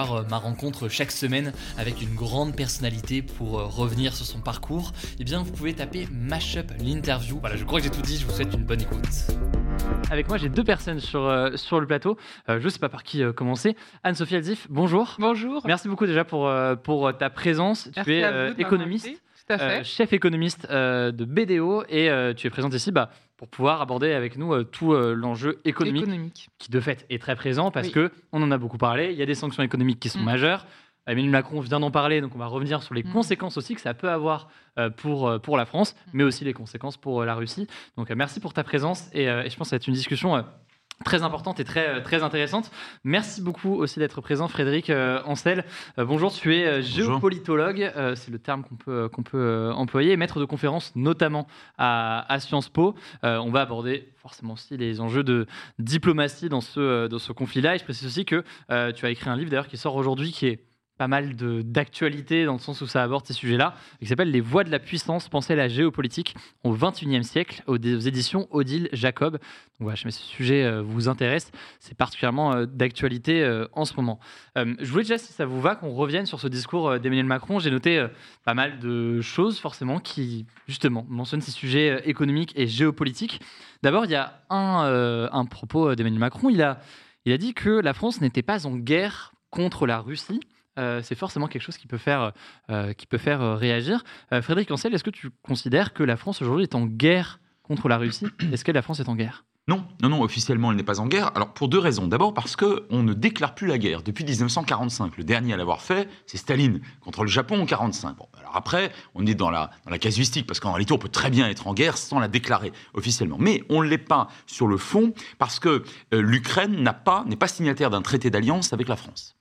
euh, ma rencontre chaque semaine avec une grande personnalité pour euh, revenir sur son parcours, eh bien vous pouvez taper Mashup l'interview. Voilà, je crois que j'ai tout dit, je vous souhaite une bonne écoute. Avec moi, j'ai deux personnes sur, euh, sur le plateau. je ne sais pas par qui commencer. Anne-Sophie Alzif, bonjour. Bonjour. Merci beaucoup déjà pour, pour ta présence. tu es économiste. chef économiste de BDO et tu es présente ici bah, pour pouvoir aborder avec nous euh, tout euh, l'enjeu économique, qui de fait est très présent parce qu'on que on en a beaucoup parlé. Il y a des sanctions économiques qui sont mm. majeures. Emmanuel Macron vient d'en parler, donc on va revenir sur les mm. conséquences aussi que ça peut avoir euh, pour, pour la France, mm. mais aussi les conséquences pour la Russie. Donc merci pour ta présence et, et je pense que ça va être une discussion très importante et très, euh, très intéressante. Merci beaucoup aussi d'être présent, Frédéric euh, Ancel. Euh, bonjour, tu es géopolitologue, c'est le terme qu'on peut, qu'on peut employer, maître de conférence notamment à, à Sciences Po. on va aborder forcément aussi les enjeux de diplomatie dans ce, dans ce conflit-là. Et je précise aussi que tu as écrit un livre d'ailleurs qui sort aujourd'hui qui est pas mal d'actualité dans le sens où ça aborde ces sujets-là, qui s'appelle Les voies de la puissance, penser la géopolitique au XXIe siècle, aux, éditions Odile Jacob. Donc voilà, si ce sujet euh, vous intéresse, c'est particulièrement euh, d'actualité euh, en ce moment. je voulais déjà, si ça vous va, qu'on revienne sur ce discours d'Emmanuel Macron. J'ai noté pas mal de choses, forcément, qui, justement, mentionnent ces sujets économiques et géopolitiques. D'abord, il y a un, un propos d'Emmanuel Macron. Il a, il a dit que la France n'était pas en guerre contre la Russie. Euh, c'est forcément quelque chose qui peut faire, euh, qui peut faire euh, réagir. Frédéric Ancel, est-ce que tu considères que la France aujourd'hui est en guerre contre la Russie? Est-ce que la France est en guerre? Non, non, non, officiellement, elle n'est pas en guerre. Alors, pour deux raisons. D'abord, parce qu'on ne déclare plus la guerre depuis 1945. Le dernier à l'avoir fait, c'est Staline contre le Japon en 1945. Bon, alors après, on est dans la, dans la casuistique, parce qu'en réalité, on peut très bien être en guerre sans la déclarer officiellement. Mais on ne l'est pas sur le fond, parce que l'Ukraine n'a pas, n'est pas signataire d'un traité d'alliance avec la France.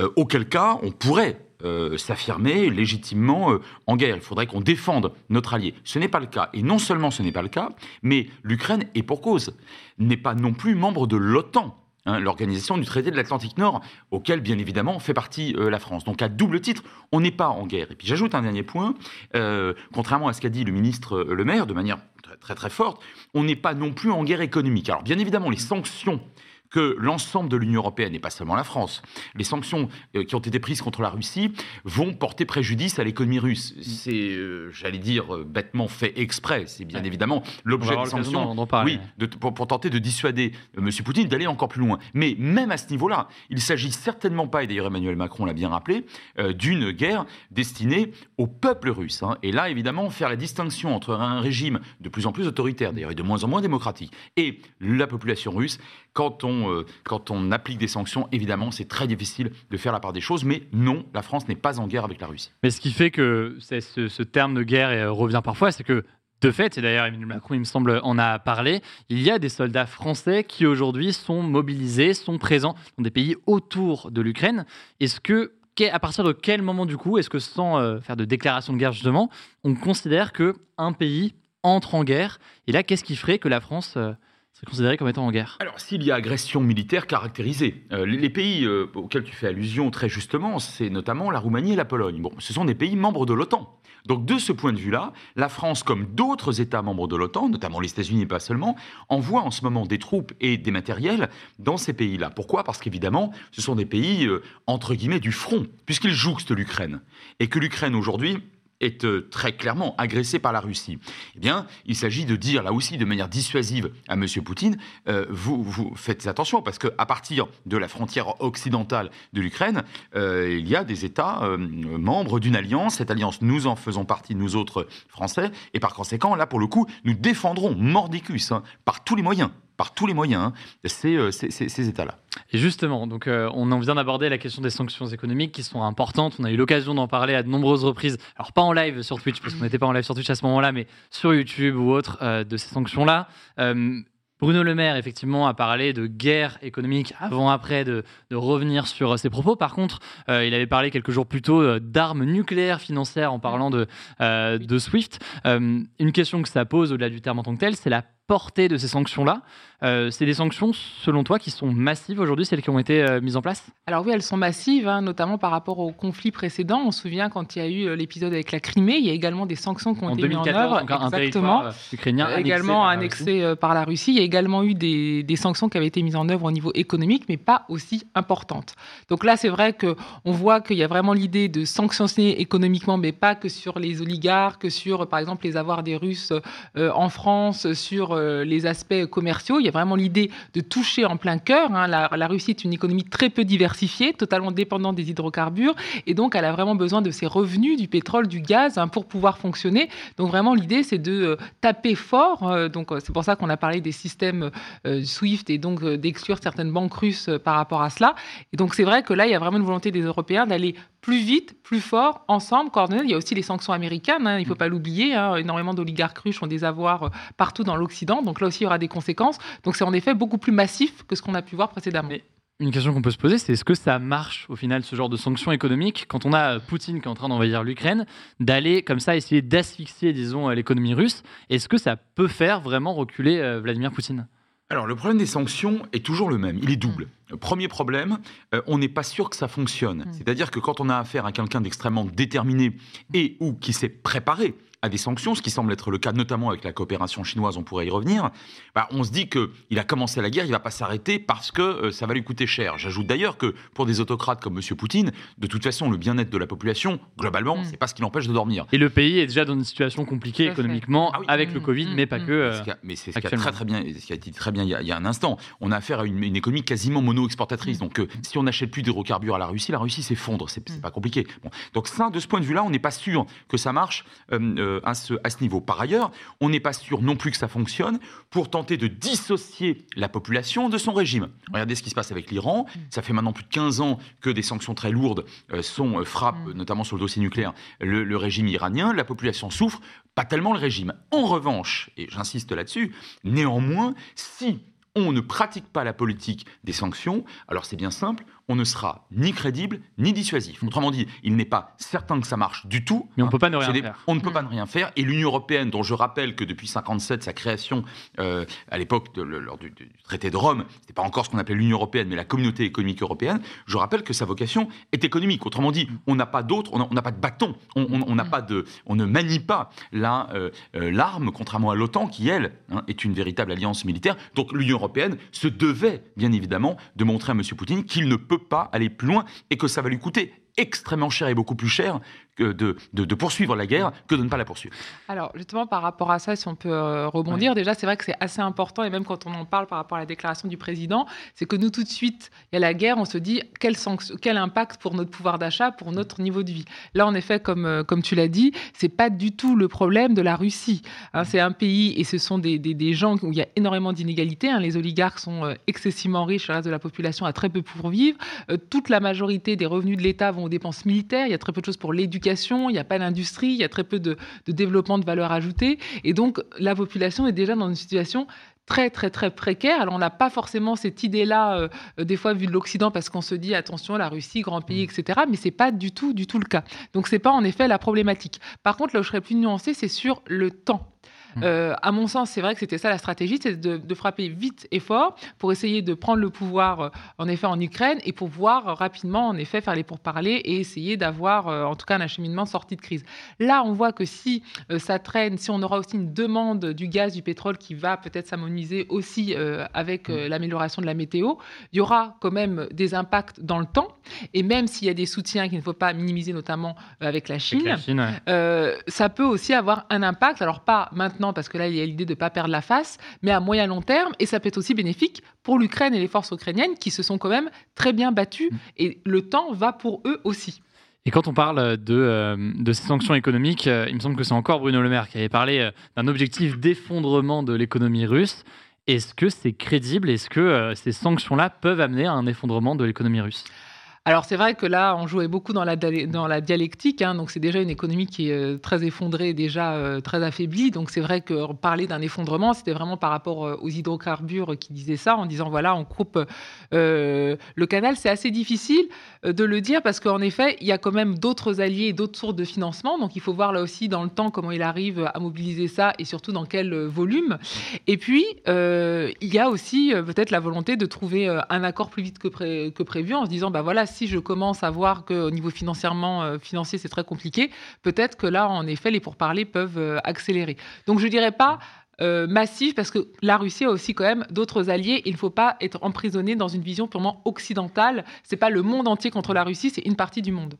Euh, auquel cas on pourrait euh, s'affirmer légitimement euh, en guerre. Il faudrait qu'on défende notre allié. Ce n'est pas le cas. Et non seulement ce n'est pas le cas, mais l'Ukraine, et pour cause, n'est pas non plus membre de l'OTAN. Hein, l'organisation du traité de l'Atlantique Nord, auquel bien évidemment fait partie la France. Donc à double titre, on n'est pas en guerre. Et puis j'ajoute un dernier point, contrairement à ce qu'a dit le ministre Le Maire de manière très très, très forte, on n'est pas non plus en guerre économique. Alors bien évidemment, les sanctions que l'ensemble de l'Union européenne, et pas seulement la France, les sanctions euh, qui ont été prises contre la Russie vont porter préjudice à l'économie russe. C'est, euh, j'allais dire, euh, bêtement fait exprès. C'est bien évidemment l'objet des sanctions. Oui, pour, tenter de dissuader M. Poutine d'aller encore plus loin. Mais même à ce niveau-là, il s'agit certainement pas, et d'ailleurs Emmanuel Macron l'a bien rappelé, d'une guerre destinée au peuple russe. Hein. Et là, évidemment, faire la distinction entre un régime de plus en plus autoritaire, d'ailleurs, et de moins en moins démocratique, et la population russe, quand on, euh, quand on applique des sanctions, évidemment, c'est très difficile de faire la part des choses. Mais non, la France n'est pas en guerre avec la Russie. Mais ce qui fait que ce, terme de guerre euh, revient parfois, c'est que de fait, et d'ailleurs Emmanuel Macron, il me semble, en a parlé, il y a des soldats français qui aujourd'hui sont mobilisés, sont présents dans des pays autour de l'Ukraine. Est-ce que, à partir de quel moment du coup, est-ce que sans euh, faire de déclaration de guerre justement, on considère que un pays entre en guerre? Et là, qu'est-ce qui ferait que la France c'est considéré comme étant en guerre Alors, s'il y a agression militaire caractérisée, euh, les, pays euh, auxquels tu fais allusion très justement, c'est notamment la Roumanie et la Pologne. Bon, ce sont des pays membres de l'OTAN. Donc, de ce point de vue-là, la France, comme d'autres États membres de l'OTAN, notamment les États-Unis et pas seulement, envoie en ce moment des troupes et des matériels dans ces pays-là. Pourquoi? Parce qu'évidemment, ce sont des pays, euh, entre guillemets, du front, puisqu'ils jouxtent l'Ukraine. Et que l'Ukraine, aujourd'hui, est euh, très clairement agressé par la Russie. Eh bien, il s'agit de dire là aussi de manière dissuasive à M. Poutine, euh, vous, vous faites attention parce qu'à partir de la frontière occidentale de l'Ukraine, euh, il y a des États membres d'une alliance. Cette alliance, nous en faisons partie, nous autres Français, et par conséquent, là pour le coup, nous défendrons mordicus hein, par tous les moyens par tous les moyens, ces, ces, États-là. Et justement, donc, euh, on en vient d'aborder la question des sanctions économiques qui sont importantes. On a eu l'occasion d'en parler à de nombreuses reprises. Alors, pas en live sur Twitch, parce qu'on n'était pas en live sur Twitch à ce moment-là, mais sur YouTube ou autre, euh, de ces sanctions-là. Euh, Bruno Le Maire, effectivement, a parlé de guerre économique avant-après, de, revenir sur ses propos. Par contre, euh, il avait parlé quelques jours plus tôt euh, d'armes nucléaires financières en parlant de, euh, de SWIFT. une question que ça pose au-delà du terme en tant que tel, c'est la portée de ces sanctions-là. Euh, c'est des sanctions, selon toi, qui sont massives aujourd'hui, celles qui ont été euh, mises en place? Alors oui, elles sont massives, hein, notamment par rapport au conflit précédent. On se souvient quand il y a eu euh, l'épisode avec la Crimée, il y a également des sanctions qui ont été mises en œuvre. exactement. ukrainien également annexé, par la Russie. Il y a également eu des, des, sanctions qui avaient été mises en œuvre au niveau économique, mais pas aussi importantes. Donc là, c'est vrai qu'on voit qu'il y a vraiment l'idée de sanctionner économiquement, mais pas que sur les oligarques, que sur, par exemple, les avoirs des Russes en France, sur euh, les aspects commerciaux. Il y a vraiment l'idée de toucher en plein cœur. Hein. La, Russie est une économie très peu diversifiée, totalement dépendante des hydrocarbures, et donc elle a vraiment besoin de ses revenus, du pétrole, du gaz, hein, pour pouvoir fonctionner. Donc vraiment, l'idée, c'est de euh, taper fort. Euh, donc c'est pour ça qu'on a parlé des systèmes SWIFT et donc d'exclure certaines banques russes par rapport à cela. Et donc c'est vrai que là, il y a vraiment une volonté des Européens d'aller plus vite, plus fort, ensemble, coordonnés. Il y a aussi les sanctions américaines, hein, il ne faut mm. pas l'oublier. Énormément d'oligarques russes ont des avoirs partout dans l'Occident. Donc là aussi, il y aura des conséquences. Donc c'est en effet beaucoup plus massif que ce qu'on a pu voir précédemment. une question qu'on peut se poser, c'est est-ce que ça marche au final, ce genre de sanctions économiques, quand on a Poutine qui est en train d'envahir l'Ukraine, d'aller comme ça essayer d'asphyxier, disons, l'économie russe? Est-ce que ça peut faire vraiment reculer euh, Vladimir Poutine? Alors, le problème des sanctions est toujours le même. Il est double. Premier problème, euh, on n'est pas sûr que ça fonctionne. Mm. C'est-à-dire que quand on a affaire à quelqu'un d'extrêmement déterminé et ou qui s'est préparé à des sanctions, ce qui semble être le cas notamment avec la coopération chinoise, on pourrait y revenir, bah, on se dit qu'il a commencé la guerre, il ne va pas s'arrêter parce que euh, ça va lui coûter cher. J'ajoute d'ailleurs que pour des autocrates comme M. Poutine, de toute façon, le bien-être de la population, globalement, mm. c'est pas ce qui l'empêche de dormir. Et le pays est déjà dans une situation compliquée économiquement ah avec le mm. Covid, mais pas que. Euh, mais c'est ce qui a très, très bien, ce qui a été très bien il y a, un instant. On a affaire à une, économie quasiment mono-exportatrice. Donc, euh, si on n'achète plus d'hydrocarbures à la Russie, la Russie s'effondre. C'est pas compliqué. Bon. Donc, ça, de ce point de vue-là, on n'est pas sûr que ça marche à ce, à ce niveau. Par ailleurs, on n'est pas sûr non plus que ça fonctionne pour tenter de dissocier la population de son régime. Regardez ce qui se passe avec l'Iran. Ça fait maintenant plus de 15 ans que des sanctions très lourdes euh, sont, euh, frappent, mm. notamment sur le dossier nucléaire, le, régime iranien. La population souffre, pas tellement le régime. En revanche, et j'insiste là-dessus, néanmoins, si on ne pratique pas la politique des sanctions, alors c'est bien simple, on ne sera ni crédible ni dissuasif. Mm. Autrement dit, il n'est pas certain que ça marche du tout. Mais on ne peut pas ne rien faire. On ne peut mm. pas ne rien faire. Et l'Union européenne, dont je rappelle que depuis 57, sa création, euh, à l'époque lors du, traité de Rome, c'était pas encore ce qu'on appelait l'Union européenne, mais la Communauté économique européenne. Je rappelle que sa vocation est économique. Autrement dit, mm. on n'a pas d'autre, on n'a pas de bâton, on n'a pas de, on ne manie pas euh, euh, l'arme, contrairement à l'OTAN, qui elle hein, est une véritable alliance militaire. Donc l'Union européenne se devait, bien évidemment, de montrer à M. Poutine qu'il ne peut pas aller plus loin et que ça va lui coûter extrêmement cher et beaucoup plus cher de, de, poursuivre la guerre que de ne pas la poursuivre. Alors justement par rapport à ça, si on peut euh, rebondir, déjà c'est vrai que c'est assez important et même quand on en parle par rapport à la déclaration du président, c'est que nous tout de suite, il y a la guerre, on se dit quel, quel impact pour notre pouvoir d'achat, pour notre niveau de vie? Là en effet, comme, euh, comme tu l'as dit, c'est pas du tout le problème de la Russie. Hein. c'est un pays et ce sont des, des, gens où il y a énormément d'inégalités. Hein. les oligarques sont euh, excessivement riches, le reste de la population a très peu pour vivre. toute la majorité des revenus de l'État vont aux dépenses militaires. Il y a très peu de choses pour l'éducation, il n'y a pas d'industrie, il y a très peu de, développement de valeur ajoutée. Et donc, la population est déjà dans une situation très très très précaire. Alors on n'a pas forcément cette idée-là euh, euh, des fois vu de l'Occident parce qu'on se dit attention la Russie grand pays etc. Mais c'est pas du tout du tout le cas. Donc c'est pas en effet la problématique. Par contre là où je serais plus nuancée c'est sur le temps. Mm. Euh, à mon sens, c'est vrai que c'était ça la stratégie, c'est de, frapper vite et fort pour essayer de prendre le pouvoir, euh, en effet, en Ukraine et pour voir rapidement, en effet, faire les pourparlers et essayer d'avoir, euh, en tout cas, un acheminement sorti de crise. Là, on voit que si ça traîne, si on aura aussi une demande du gaz, du pétrole qui va peut-être s'harmoniser aussi avec mm. l'amélioration de la météo, il y aura quand même des impacts dans le temps. Et même s'il y a des soutiens qu'il ne faut pas minimiser, notamment avec la Chine, ça peut aussi avoir un impact. Alors pas maintenant parce que là, il y a l'idée de ne pas perdre la face, mais à moyen long terme, et ça peut être aussi bénéfique pour l'Ukraine et les forces ukrainiennes qui se sont quand même très bien battues, mm. et le temps va pour eux aussi. Et quand on parle de, euh, de ces sanctions économiques, euh, il me semble que c'est encore Bruno Le Maire qui avait parlé euh, d'un objectif d'effondrement de l'économie russe. Est-ce que c'est crédible? Est-ce que ces sanctions-là peuvent amener à un effondrement de l'économie russe? Alors c'est vrai que là, on jouait beaucoup dans la, dans la dialectique, hein, donc c'est déjà une économie qui est euh, très effondrée, déjà euh, très affaiblie. Donc c'est vrai que parler d'un effondrement, c'était vraiment par rapport euh, aux hydrocarbures qui disaient ça, en disant voilà, on coupe le canal. C'est assez difficile de le dire parce qu'en effet, il y a quand même d'autres alliés d'autres sources de financement. Donc il faut voir là aussi dans le temps comment il arrive à mobiliser ça et surtout dans quel volume. Et puis, il y a aussi peut-être la volonté de trouver un accord plus vite que, que prévu en se disant bah voilà, si je commence à voir qu'au niveau financièrement, euh, financier, c'est très compliqué, peut-être que là, en effet, les pourparlers peuvent euh, accélérer. Donc, je ne dirais pas euh, massif parce que la Russie a aussi quand même d'autres alliés. Il ne faut pas être emprisonné dans une vision purement occidentale. C'est pas le monde entier contre la Russie, c'est une partie du monde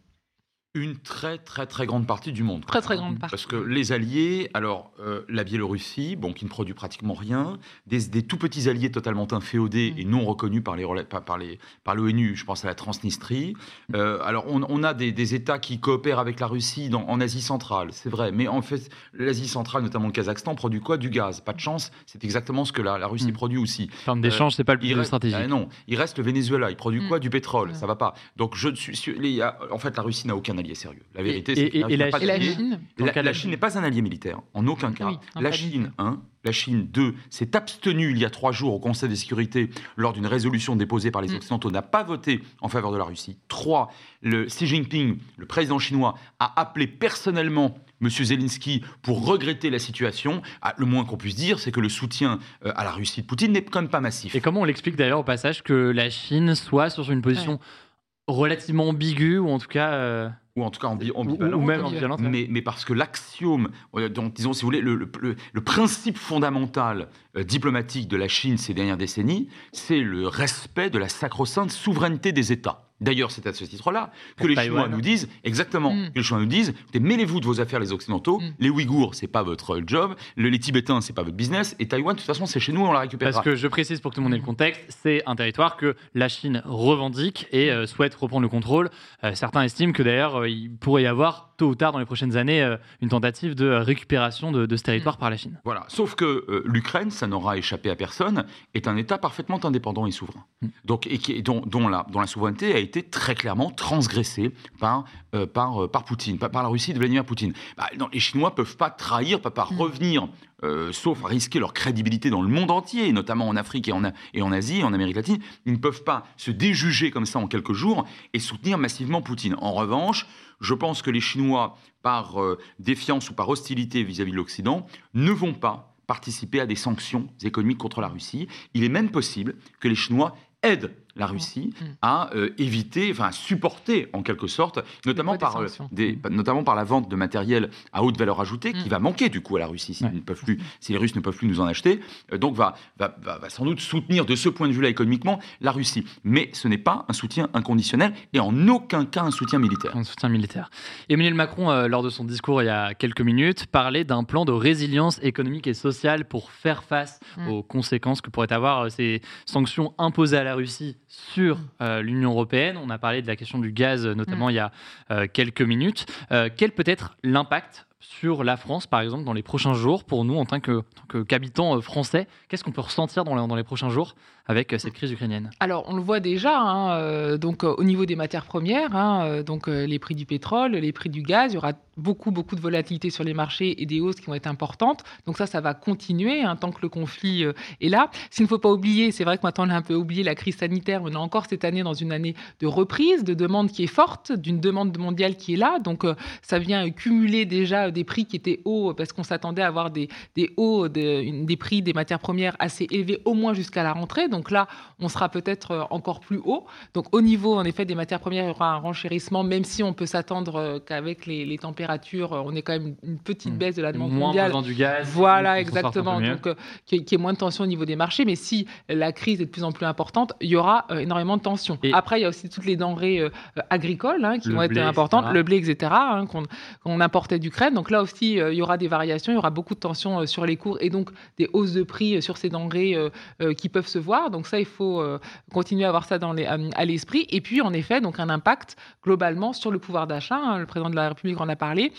une très très très grande partie du monde. Très très grande partie. Parce que les alliés, alors euh, la Biélorussie, bon, qui ne produit pratiquement rien, des, tout petits alliés totalement inféodés mm. et non reconnus par les par, les par l'ONU, je pense à la Transnistrie. Mm. Euh, alors on, a des, États qui coopèrent avec la Russie dans, en Asie centrale, c'est vrai, mais en fait l'Asie centrale, notamment le Kazakhstan, produit quoi? Du gaz. Pas de chance, c'est exactement ce que la, la Russie mm. produit aussi. En termes d'échange, euh, c'est pas le plus stratégique. Ah non, il reste le Venezuela, il produit quoi? Du pétrole, ça va pas. Donc je suis, en fait la Russie n'a aucun sérieux. La vérité, c'est que la, Chine, la, Chine n'est pas un allié militaire, en aucun cas. la Chine, un. La Chine, deux, s'est abstenue il y a trois jours au Conseil de sécurité lors d'une résolution déposée par les mm. Occidentaux, n'a pas voté en faveur de la Russie. Trois, le Xi Jinping, le président chinois, a appelé personnellement M. Zelensky pour regretter la situation. Ah, le moins qu'on puisse dire, c'est que le soutien euh, à la Russie de Poutine n'est quand même pas massif. Et comment on l'explique d'ailleurs au passage que la Chine soit sur une position relativement ambiguë, ou en tout cas... Euh, ou en tout cas ambivalente, mais, mais, parce que l'axiome, euh, disons, si vous voulez, le, le, principe fondamental euh, diplomatique de la Chine ces dernières décennies, c'est le respect de la sacro-sainte souveraineté des États. D'ailleurs, c'est à ce titre-là que les Chinois nous disent, exactement, mm. que les Chinois nous disent, mêlez-vous de vos affaires les Occidentaux, mm. les Ouïghours, c'est pas votre job, les Tibétains, c'est pas votre business, et Taïwan, de toute façon, c'est chez nous, on la récupère. Parce que je précise pour que tout le monde ait le contexte, c'est un territoire que la Chine revendique et euh, souhaite reprendre le contrôle. Euh, certains estiment que d'ailleurs, euh, il pourrait y avoir tôt ou tard dans les prochaines années une tentative de récupération de, ce territoire mm. par la Chine. Voilà, sauf que l'Ukraine, ça n'aura échappé à personne, est un État parfaitement indépendant et souverain. Donc, et qui, dont, dont, la, dont la souveraineté a été très clairement transgressé par, euh, par, euh, par Poutine, par, la Russie de Vladimir Poutine. Bah, les Chinois ne peuvent pas trahir, pas, pas mm. revenir, euh, sauf à risquer leur crédibilité dans le monde entier, notamment en Afrique et en, et en Asie, et en Amérique latine. Ils ne peuvent pas se déjuger comme ça en quelques jours et soutenir massivement Poutine. En revanche, je pense que les Chinois, par défiance ou par hostilité vis à -vis de l'Occident, ne vont pas participer à des sanctions économiques contre la Russie. Il est même possible que les Chinois aident la Russie mm. à euh, éviter, enfin à supporter en quelque sorte, notamment par, euh, des, notamment par la vente de matériel à haute valeur ajoutée qui mm. va manquer du coup à la Russie si, ne peuvent plus, si les Russes ne peuvent plus nous en acheter. Euh, donc va, va, va, sans doute soutenir de ce point de vue-là économiquement la Russie. Mais ce n'est pas un soutien inconditionnel et en aucun cas un soutien militaire. Un soutien militaire. Emmanuel Macron, lors de son discours il y a quelques minutes, parlait d'un plan de résilience économique et sociale pour faire face mm. aux conséquences que pourraient avoir ces sanctions imposées à la Russie sur euh, l'Union européenne. On a parlé de la question du gaz, notamment mm. il y a euh, quelques minutes. Euh, quel peut être l'impact sur la France, par exemple, dans les prochains jours, pour nous en tant qu'habitants français? Qu'est-ce qu'on peut ressentir dans dans les prochains jours avec euh, cette crise ukrainienne Alors, on le voit déjà, hein, euh, donc, euh, au niveau des matières premières, hein, donc, les prix du pétrole, les prix du gaz, il y aura beaucoup, beaucoup de volatilité sur les marchés et des hausses qui vont être importantes. Donc ça, ça va continuer hein, tant que le conflit est là. S'il ne faut pas oublier, c'est vrai que maintenant on a un peu oublié la crise sanitaire, on est encore cette année dans une année de reprise, de demande qui est forte, d'une demande mondiale qui est là. Donc ça vient cumuler déjà des prix qui étaient hauts parce qu'on s'attendait à avoir des, des hauts, des prix des matières premières assez élevés au moins jusqu'à la rentrée. Donc là, on sera peut-être euh, encore plus haut. Donc au niveau, en effet, des matières premières, il y aura un renchérissement, même si on peut s'attendre euh, qu'avec les, températures, euh, on ait quand même une petite hmm. baisse de la demande moins mondiale. Moins du gaz. Voilà, exactement. Donc qu'il y ait moins de tension au niveau des marchés. Mais si la crise est de plus en plus importante, il y aura énormément de tension. Après, il y a aussi toutes les denrées agricoles hein, qui vont être importantes, le blé, etc., hein, qu'on importait d'Ukraine. Donc là aussi, il y aura des variations, il y aura beaucoup de tensions sur les cours et donc des hausses de prix sur ces denrées qui peuvent se voir. Donc ça, il faut euh, continuer à avoir ça les, à, l'esprit. Et puis, en effet, donc un impact globalement sur le pouvoir d'achat. Hein. Le président de la République en a parlé parlé,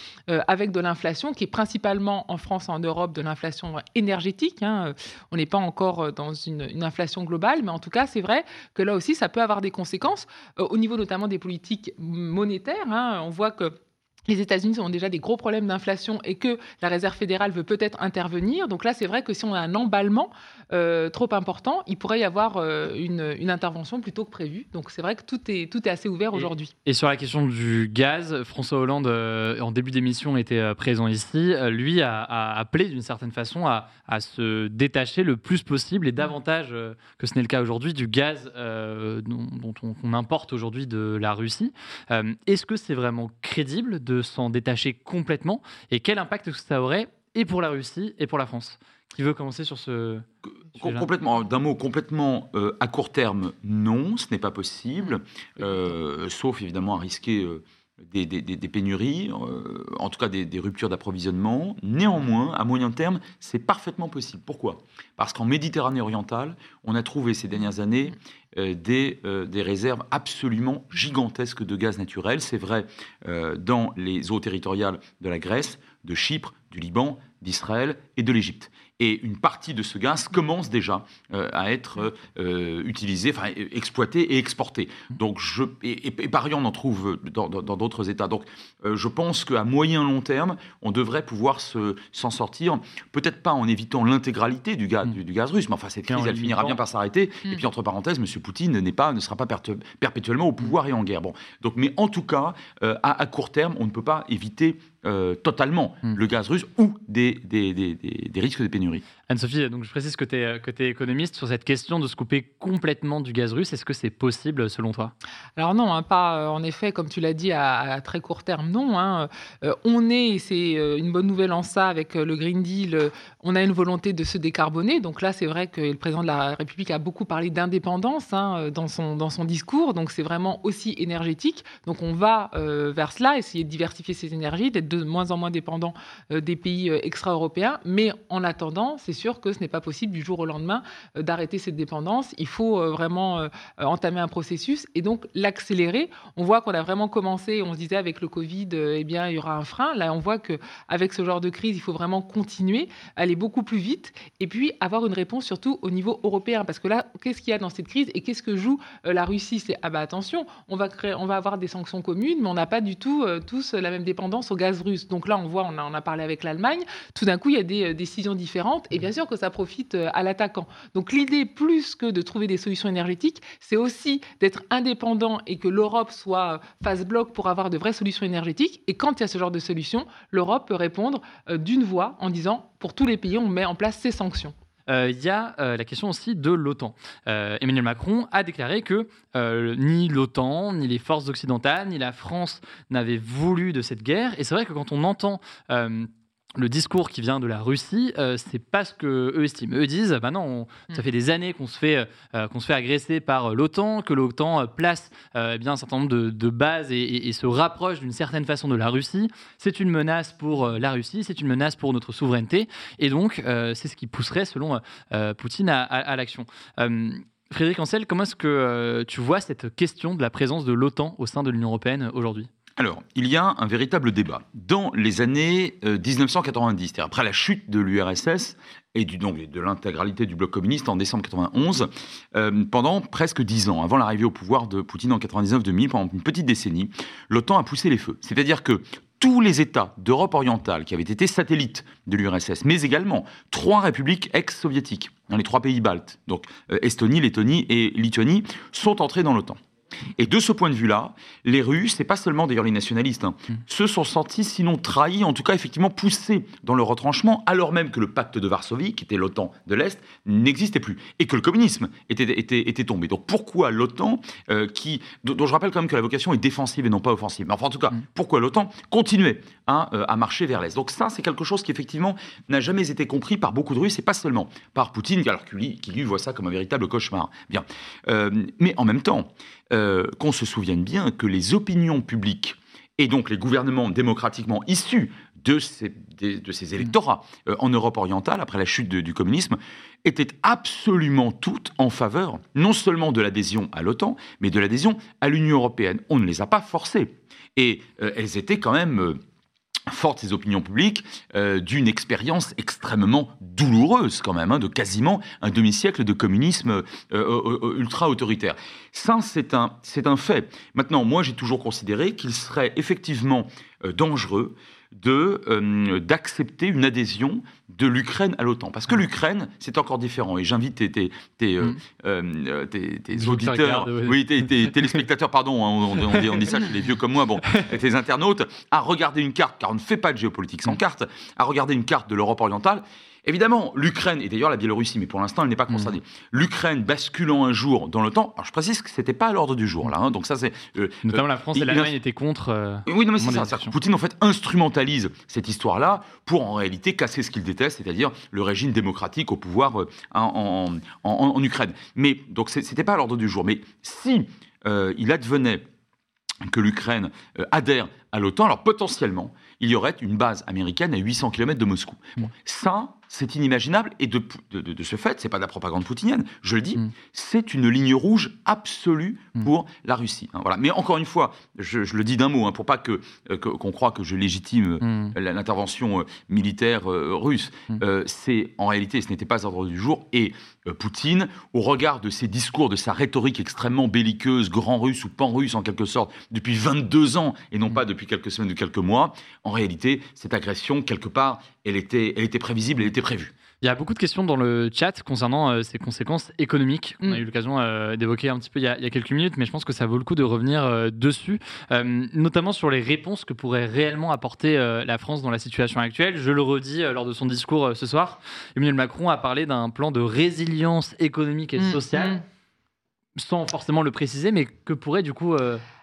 avec de l'inflation qui est principalement en France, en Europe, de l'inflation énergétique. Hein. On n'est pas encore dans une, inflation globale, mais en tout cas, c'est vrai que là aussi, ça peut avoir des conséquences au niveau notamment des politiques monétaires. Hein. On voit que les États-Unis ont déjà des gros problèmes d'inflation et que la Réserve fédérale veut peut-être intervenir. Donc là, c'est vrai que si on a un emballement euh, trop important, il pourrait y avoir euh, une, intervention plutôt que prévu. Donc c'est vrai que tout est, tout est assez ouvert aujourd'hui. Et sur la question du gaz, François Hollande, euh, en début d'émission, était présent ici. lui a, appelé d'une certaine façon à, se détacher le plus possible et davantage que ce n'est le cas aujourd'hui du gaz dont, on, importe aujourd'hui de la Russie. Est-ce que c'est vraiment crédible de s'en détacher complètement Et quel impact ça aurait et pour la Russie et pour la France? Qui veut commencer sur ce Complètement, d'un mot complètement euh, à court terme, non, ce n'est pas possible, euh, sauf évidemment à risquer euh, des, pénuries, en tout cas des, ruptures d'approvisionnement. Néanmoins, à moyen terme, c'est parfaitement possible. Pourquoi? Parce qu'en Méditerranée orientale, on a trouvé ces dernières années des, des, réserves absolument gigantesques de gaz naturel. C'est vrai dans les eaux territoriales de la Grèce, de Chypre, du Liban, d'Israël et de l'Égypte et une partie de ce gaz commence déjà euh, à être euh, utilisé, enfin exploité et exporté. Donc je, et, par ailleurs, on en trouve dans d'autres États. Donc euh, je pense qu'à moyen long terme, on devrait pouvoir s'en sortir, peut-être pas en évitant l'intégralité du, gaz, mm. du, gaz russe, mais enfin cette crise, elle finira bien par s'arrêter. Et mm. puis entre parenthèses, M. Poutine n'est pas, ne sera pas perpétuellement au pouvoir et en guerre. Bon, donc, mais en tout cas, à, à, court terme, on ne peut pas éviter totalement mm. le gaz russe ou des, des, des, des risques de pénurie. Anne-Sophie, donc je précise que tu es, que es économiste sur cette question de se couper complètement du gaz russe. Est-ce que c'est possible selon toi? Alors non, hein, pas euh, en effet, comme tu l'as dit, à, très court terme, non. Hein. Euh, on est, et c'est euh, une bonne nouvelle en ça, avec le Green Deal, on a une volonté de se décarboner. Donc là, c'est vrai que le président de la République a beaucoup parlé d'indépendance hein, dans, son, dans son discours. Donc c'est vraiment aussi énergétique. Donc on va vers cela, essayer de diversifier ses énergies, d'être moins en moins dépendant des pays extra-européens. Mais en attendant, c'est sûr que ce n'est pas possible du jour au lendemain euh, d'arrêter cette dépendance. Il faut euh, vraiment euh, entamer un processus et donc l'accélérer. On voit qu'on a vraiment commencé, on se disait avec le Covid, eh bien, il y aura un frein. Là, on voit qu'avec ce genre de crise, il faut vraiment continuer, aller beaucoup plus vite et puis avoir une réponse surtout au niveau européen. Parce que là, qu'est-ce qu'il y a dans cette crise et qu'est-ce que joue la Russie? C'est, ah bah attention, on va, créer, on va avoir des sanctions communes, mais on n'a pas du tout tous la même dépendance au gaz Donc là, on voit, on a, on a parlé avec l'Allemagne, tout d'un coup, il y a des décisions différentes et bien sûr que ça profite euh, à l'attaquant. Donc l'idée, plus que de trouver des solutions énergétiques, c'est aussi d'être indépendant et que l'Europe soit face bloc pour avoir de vraies solutions énergétiques. Et quand il y a ce genre de solution, l'Europe peut répondre euh, d'une voix en disant, pour tous les pays, on met en place ces sanctions. Euh, il y a la question aussi de l'OTAN. Emmanuel Macron a déclaré que ni l'OTAN, ni les forces occidentales, ni la France n'avaient voulu de cette guerre. Et c'est vrai que quand on entend le discours qui vient de la Russie, euh, c'est pas ce que eux estiment. Eux disent, bah non, ça mm. fait des années qu'on se fait euh, qu'on se fait agresser par euh, l'OTAN, que l'OTAN place eh bien un certain nombre de, bases et, se rapproche d'une certaine façon de la Russie. C'est une menace pour la Russie, c'est une menace pour notre souveraineté, et donc c'est ce qui pousserait, selon Poutine, à, à l'action. Frédéric Ancel, comment est-ce que tu vois cette question de la présence de l'OTAN au sein de l'Union européenne aujourd'hui? Alors, il y a un véritable débat. Dans les années 1990, euh, c'est-à-dire après la chute de l'URSS et donc, de l'intégralité du bloc communiste en décembre 91, euh, pendant presque dix ans, avant l'arrivée au pouvoir de Poutine en 99-2000, pendant une petite décennie, l'OTAN a poussé les feux. C'est-à-dire que tous les États d'Europe orientale qui avaient été satellites de l'URSS, mais également trois républiques ex-soviétiques, dans les trois pays baltes, donc euh, Estonie, Lettonie et Lituanie, sont entrés dans l'OTAN. Et de ce point de vue-là, les Russes, et pas seulement d'ailleurs les nationalistes, hein, mm. se sont sentis sinon trahis, en tout cas effectivement poussés dans le retranchement, alors même que le pacte de Varsovie, qui était l'OTAN de l'Est, n'existait plus, et que le communisme était, était, tombé. Donc pourquoi l'OTAN, euh, qui, dont je rappelle quand même que la vocation est défensive et non pas offensive, mais enfin en tout cas, mm. pourquoi l'OTAN continuait hein, euh, à marcher vers l'Est? Donc ça, c'est quelque chose qui effectivement n'a jamais été compris par beaucoup de Russes, et pas seulement par Poutine, alors qui lui, qui lui voit ça comme un véritable cauchemar. Bien. Euh, mais en même temps, euh, qu'on se souvienne bien que les opinions publiques et donc les gouvernements démocratiquement issus de ces, de, ces électorats euh, en Europe orientale, après la chute du communisme, étaient absolument toutes en faveur non seulement de l'adhésion à l'OTAN, mais de l'adhésion à l'Union européenne. On ne les a pas forcées. Et euh, elles étaient quand même forte ses opinions publiques euh, d'une expérience extrêmement douloureuse quand même, hein, de quasiment un demi-siècle de communisme euh, euh, ultra-autoritaire. Ça, c'est un, c'est un fait. Maintenant, moi, j'ai toujours considéré qu'il serait effectivement dangereux euh, d'accepter une adhésion de l'Ukraine à l'OTAN. Parce que l'Ukraine, c'est encore différent. Et j'invite tes, tes, tes, mm. euh, auditeurs, oui, tes, téléspectateurs, pardon, hein, on, dit, ça chez les vieux comme moi, bon, tes internautes, à regarder une carte, car on ne fait pas de géopolitique sans mm. carte, à regarder une carte de l'Europe orientale Évidemment, l'Ukraine, et d'ailleurs la Biélorussie, mais pour l'instant elle n'est pas concernée, mm. l'Ukraine basculant un jour dans l'OTAN, alors je précise que ce n'était pas à l'ordre du jour là, hein, donc ça c'est... Euh, Notamment la France et l'Allemagne étaient contre... Euh, oui, non mais c'est ça, Poutine en fait instrumentalise cette histoire-là pour en réalité casser ce qu'il déteste, c'est-à-dire le régime démocratique au pouvoir euh, en, en, Ukraine. Mais donc c'était pas à l'ordre du jour, mais si il advenait que l'Ukraine adhère à l'OTAN, alors potentiellement, il y aurait une base américaine à 800 km de Moscou. Mm. Ça, c'est inimaginable. Et de, de, ce fait, c'est pas de la propagande poutinienne, je le dis, mm. c'est une ligne rouge absolue mm. pour la Russie. Hein, voilà. Mais encore une fois, je, le dis d'un mot, hein, pour pas que euh, qu'on croit que je légitime euh, l'intervention euh, militaire russe. c'est en réalité, ce n'était pas ordre du jour. Et Poutine, au regard de ses discours, de sa rhétorique extrêmement belliqueuse, grand russe ou pan-russe en quelque sorte, depuis 22 ans et non pas depuis quelques semaines ou quelques mois, en réalité, cette agression, quelque part, elle était, elle était prévisible, elle était prévue. Il y a beaucoup de questions dans le chat concernant euh, ces conséquences économiques. On a mm. eu l'occasion euh, d'évoquer un petit peu il y, a, quelques minutes, mais je pense que ça vaut le coup de revenir euh, dessus, notamment sur les réponses que pourrait réellement apporter la France dans la situation actuelle. Je le redis lors de son discours ce soir, Emmanuel Macron a parlé d'un plan de résilience économique et mm, sociale, mm. sans forcément le préciser, mais que pourrait du coup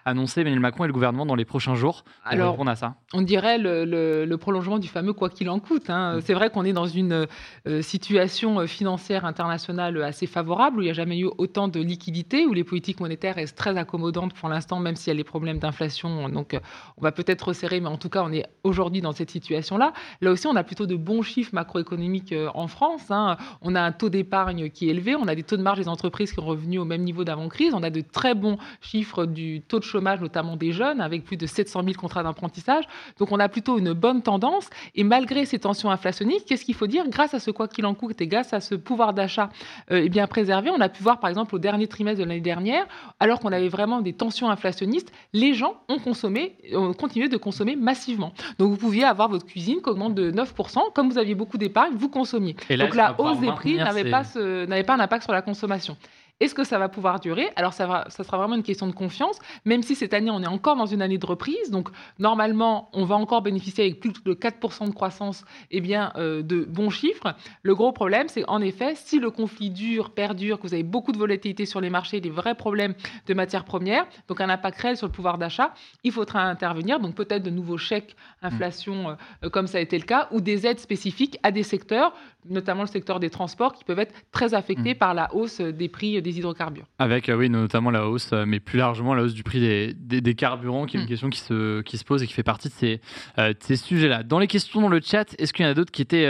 annoncé Emmanuel Macron et le gouvernement dans les prochains jours Alors, on a ça On dirait le, prolongement du fameux quoi qu'il en coûte. Hein. Mm. C'est vrai qu'on est dans une euh, situation euh, financière internationale assez favorable, où il n'y a jamais eu autant de liquidités, où les politiques monétaires restent très accommodantes pour l'instant, même s'il y a les problèmes d'inflation. Donc, euh, on va peut-être resserrer, mais en tout cas, on est aujourd'hui dans cette situation-là. Là aussi, on a plutôt de bons chiffres macroéconomiques en France. Hein. On a un taux d'épargne qui est élevé, on a des taux de marge des entreprises qui sont revenus au même niveau d'avant-crise, on a de très bons chiffres du taux de chômage, notamment des jeunes, avec plus de 700 000 contrats d'apprentissage. Donc on a plutôt une bonne tendance. Et malgré ces tensions inflationnistes, qu'est-ce qu'il faut dire? Grâce à ce quoi qu'il en coûte et grâce à ce pouvoir d'achat euh, bien préservé, on a pu voir par exemple au dernier trimestre de l'année dernière, alors qu'on avait vraiment des tensions inflationnistes, les gens ont consommé, ont continué de consommer massivement. Donc vous pouviez avoir votre cuisine qui augmente de 9%, comme vous aviez beaucoup d'épargne, vous consommiez. Donc la hausse des prix n'avait pas, pas un impact sur la consommation. Est-ce que ça va pouvoir durer? Alors, ça, ça sera vraiment une question de confiance, même si cette année, on est encore dans une année de reprise. Donc, normalement, on va encore bénéficier avec plus de 4% de croissance eh bien, euh, de bons chiffres. Le gros problème, c'est en effet, si le conflit dure, perdure, que vous avez beaucoup de volatilité sur les marchés, des vrais problèmes de matières premières, donc un impact réel sur le pouvoir d'achat, il faudra intervenir. Donc, peut-être de nouveaux chèques inflation, euh, comme ça a été le cas, ou des aides spécifiques à des secteurs, notamment le secteur des transports, qui peuvent être très affectés mm. par la hausse des prix des hydrocarbures. Avec, euh, oui, notamment la hausse, euh, mais plus largement la hausse du prix des, des, carburants, qui est une mm. question qui se, qui se pose et qui fait partie de ces, euh, ces sujets-là. Dans les questions dans le chat, est-ce qu'il y en a d'autres qui étaient,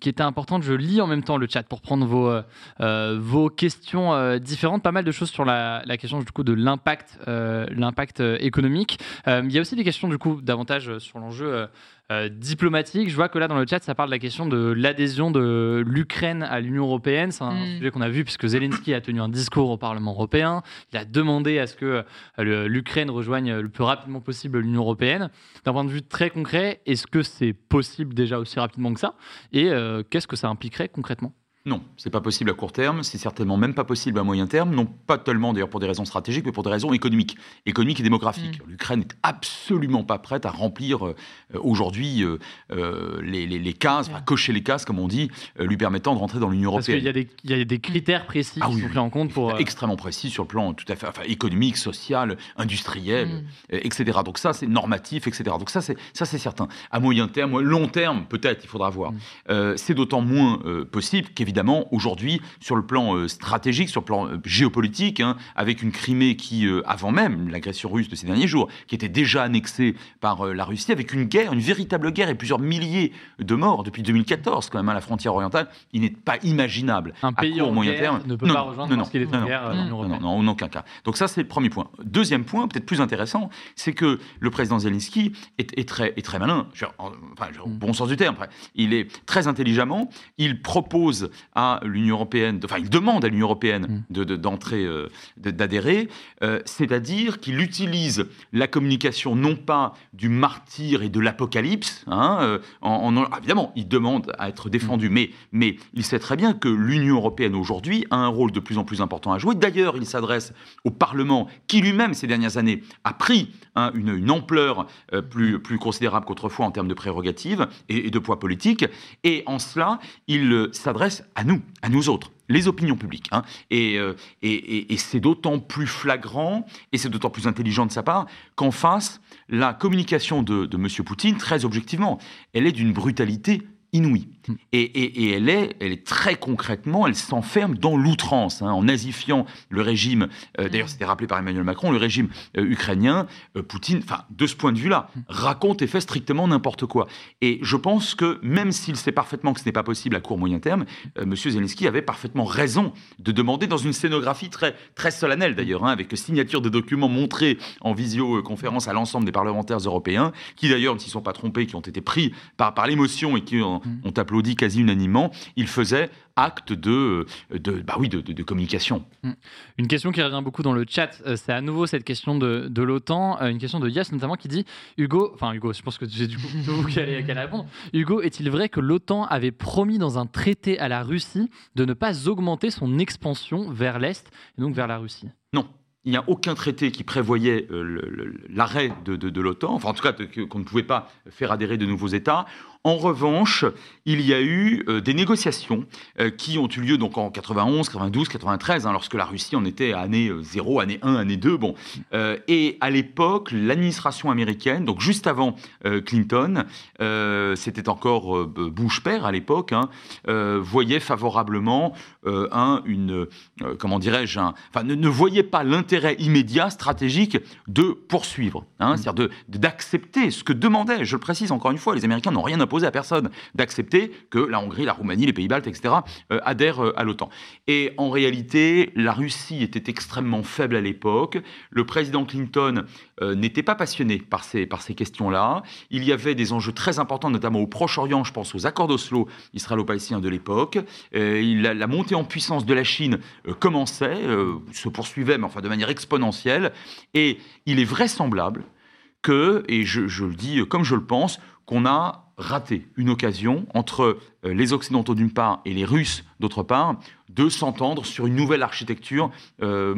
qui étaient importantes? Je lis en même temps le chat pour prendre vos, vos questions différentes. Pas mal de choses sur la, la question du coup de l'impact, l'impact économique. il y a aussi des questions du coup davantage sur l'enjeu euh, diplomatique. Je vois que là, dans le chat, ça parle de la question de l'adhésion de l'Ukraine à l'Union européenne. C'est un mm. sujet qu'on a vu puisque Zelensky a tenu un discours au Parlement européen. Il a demandé à ce que euh, l'Ukraine rejoigne le plus rapidement possible l'Union européenne. D'un point de vue très concret, est-ce que c'est possible déjà aussi rapidement que ça? Et euh, qu'est-ce que ça impliquerait concrètement? Non, c'est pas possible à court terme, c'est certainement même pas possible à moyen terme, non pas tellement d'ailleurs pour des raisons stratégiques, mais pour des raisons économiques, économiques et démographiques. Mm. L'Ukraine n'est absolument pas prête à remplir euh, aujourd'hui euh, euh, les, cases, à cocher les cases, comme on dit, lui permettant de rentrer dans l'Union européenne. Parce qu'il y, a des critères précis ah qui sont pris en compte pour... Extrêmement précis sur le plan tout à fait économique, social, industriel, mm. etc. Donc ça, c'est normatif, etc. Donc ça, c'est certain. À moyen terme, long terme, peut-être, il faudra voir. Mm. c'est d'autant moins possible qu'évidemment, évidemment, aujourd'hui, sur le plan stratégique, sur le plan géopolitique, hein, avec une Crimée qui, avant même l'agression russe de ces derniers jours, qui était déjà annexée par la Russie, avec une guerre, une véritable guerre et plusieurs milliers de morts depuis 2014, quand même, à la frontière orientale, il n'est pas imaginable un pays court, moyen terme ne peut pas rejoindre parce qu'il est en guerre non, non, non, en aucun cas. Donc ça, c'est le premier point. Deuxième point, peut-être plus intéressant, c'est que le président Zelensky est, très, est très malin, enfin, au mm. bon sens du terme. Il est très intelligemment, il propose à l'Union européenne, enfin, il demande à l'Union européenne mm. d'entrer, euh, d'adhérer, euh, c'est-à-dire qu'il utilise la communication non pas du martyr et de l'apocalypse, hein, euh, en, évidemment, il demande à être défendu, mm. mais, mais il sait très bien que l'Union européenne aujourd'hui a un rôle de plus en plus important à jouer. D'ailleurs, il s'adresse au Parlement qui lui-même, ces dernières années, a pris hein, une, ampleur euh, plus, plus considérable qu'autrefois en termes de prérogatives et, de poids politique. Et en cela, il s'adresse à nous, à nous autres les opinions publiques. Hein. Euh, et, c'est d'autant plus flagrant et c'est d'autant plus intelligent de sa part qu'en face, la communication de, de M. Poutine, très objectivement, elle est d'une brutalité inouïe. Mm. Et, elle, est, elle est très concrètement, elle s'enferme dans l'outrance, hein, en nazifiant le régime, euh, d'ailleurs c'était rappelé par Emmanuel Macron, le régime euh, ukrainien, euh, Poutine, enfin de ce point de vue-là, mm. raconte et fait strictement n'importe quoi. Et je pense que même s'il sait parfaitement que ce n'est pas possible à court moyen terme, M. Zelensky avait parfaitement raison de demander dans une scénographie très, très solennelle d'ailleurs, hein, avec signature de documents montrés en visioconférence à l'ensemble des parlementaires européens, qui d'ailleurs ne s'y sont pas trompés, qui ont été pris par, par l'émotion et qui ont, mm. ont applaudi quasi unanimement, il faisait acte de, de, bah oui, de, communication. Hmm. Une question qui revient beaucoup dans le chat, euh, c'est à nouveau cette question de, de l'OTAN, euh, une question de Yass notamment qui dit Hugo, enfin Hugo, je pense que c'est du coup vous qui allez, répondre. Hugo, est-il vrai que l'OTAN avait promis dans un traité à la Russie de ne pas augmenter son expansion vers l'Est et donc vers la Russie? Non, il n'y a aucun traité qui prévoyait euh, l'arrêt de, de, de l'OTAN, enfin en tout cas qu'on ne pouvait pas faire adhérer de nouveaux États. En revanche, il y a eu euh, des négociations euh, qui ont eu lieu donc en 91, 92, 93, lorsque la Russie en était à année 0, année 1, année 2. Bon. et à l'époque, l'administration américaine, donc juste avant Clinton, c'était encore Bush père à l'époque, hein, voyait favorablement un, une, comment dirais-je, enfin ne, ne voyait pas l'intérêt intérêt immédiat, stratégique, de poursuivre, hein, mm. c'est-à-dire d'accepter ce que demandaient, je le précise encore une fois, les Américains n'ont rien à personne, d'accepter que la Hongrie, la Roumanie, les Pays-Baltes, etc., euh, adhèrent euh, à l'OTAN. Et en réalité, la Russie était extrêmement faible à l'époque. Le président Clinton euh, n'était pas passionné par ces, par ces questions-là. Il y avait des enjeux très importants, notamment au Proche-Orient, je pense aux accords d'Oslo israélo-palestiniens de l'époque. La, montée en puissance de la Chine commençait, se poursuivait, mais enfin de manière exponentielle. Et il est vraisemblable que, et je, le dis comme je le pense, qu'on a raté une occasion entre euh, les Occidentaux d'une part et les Russes d'autre part, de s'entendre sur une nouvelle architecture euh,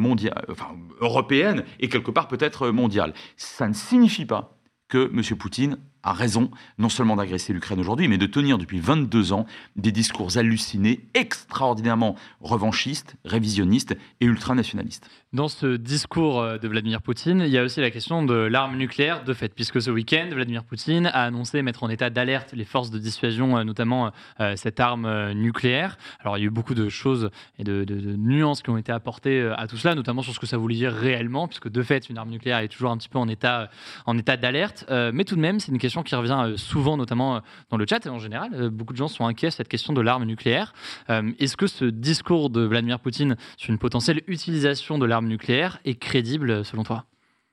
européenne et quelque part peut-être mondiale. Ça ne signifie pas que M. Poutine a raison non seulement d'agresser l'Ukraine aujourd'hui, mais de tenir depuis 22 ans des discours hallucinés, extraordinairement revanchistes, révisionnistes et ultranationalistes. Dans ce discours euh, de Vladimir Poutine, il y a aussi la question de l'arme nucléaire, de fait, puisque ce week-end, Vladimir Poutine a annoncé mettre en état d'alerte les forces de dissuasion, euh, notamment euh, cette arme nucléaire. Alors, il y a eu beaucoup de choses et de, nuances qui ont été apportées à tout cela, notamment sur ce que ça voulait dire réellement, puisque de fait, une arme nucléaire est toujours un petit peu en état, en état d'alerte. mais tout de même, c'est une question qui revient euh, souvent, notamment euh, dans le chat et en général. Euh, beaucoup de gens sont inquiets sur cette question de l'arme nucléaire. Est-ce que ce discours de Vladimir Poutine sur une potentielle utilisation de l'arme nucléaire est crédible selon toi?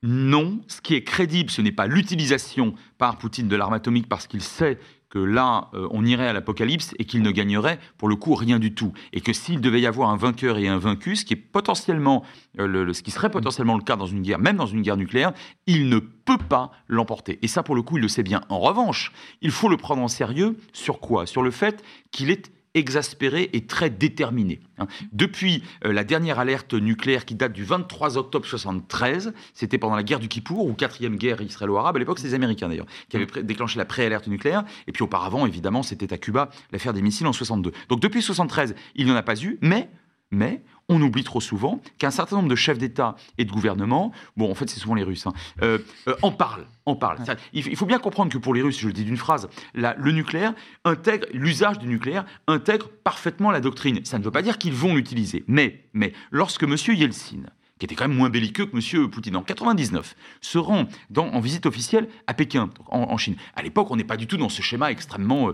Non, ce qui est crédible, ce n'est pas l'utilisation par Poutine de l'arme atomique parce qu'il sait que là, euh, on irait à l'apocalypse et qu'il ne gagnerait pour le coup rien du tout. Et que s'il devait y avoir un vainqueur et un vaincu, ce qui est potentiellement, euh, ce qui serait potentiellement le cas dans une guerre, même dans une guerre nucléaire, il ne peut pas l'emporter. Et ça, pour le coup, il le sait bien. En revanche, il faut le prendre en sérieux sur quoi? Sur le fait qu'il est exaspéré et très déterminé. Hein. Depuis euh, la dernière alerte nucléaire qui date du 23 octobre 73, c'était pendant la guerre du Kippour, ou quatrième guerre israélo-arabe, à l'époque c'est les Américains d'ailleurs, qui avaient déclenché la pré-alerte nucléaire, et puis auparavant évidemment c'était à Cuba l'affaire des missiles en 62. Donc depuis 73, il n'y en a pas eu, mais mais on oublie trop souvent qu'un certain nombre de chefs d'État et de gouvernement, bon, en fait, c'est souvent les Russes, hein, euh, euh, en parlent. En parlent. Il faut bien comprendre que pour les Russes, je le dis d'une phrase, le nucléaire intègre, l'usage du nucléaire intègre parfaitement la doctrine. Ça ne veut pas dire qu'ils vont l'utiliser. Mais, mais lorsque M. Yeltsin, qui était quand même moins belliqueux que M. Poutine en 99, se rend dans, en visite officielle à Pékin, en, Chine. À l'époque, on n'est pas du tout dans ce schéma extrêmement,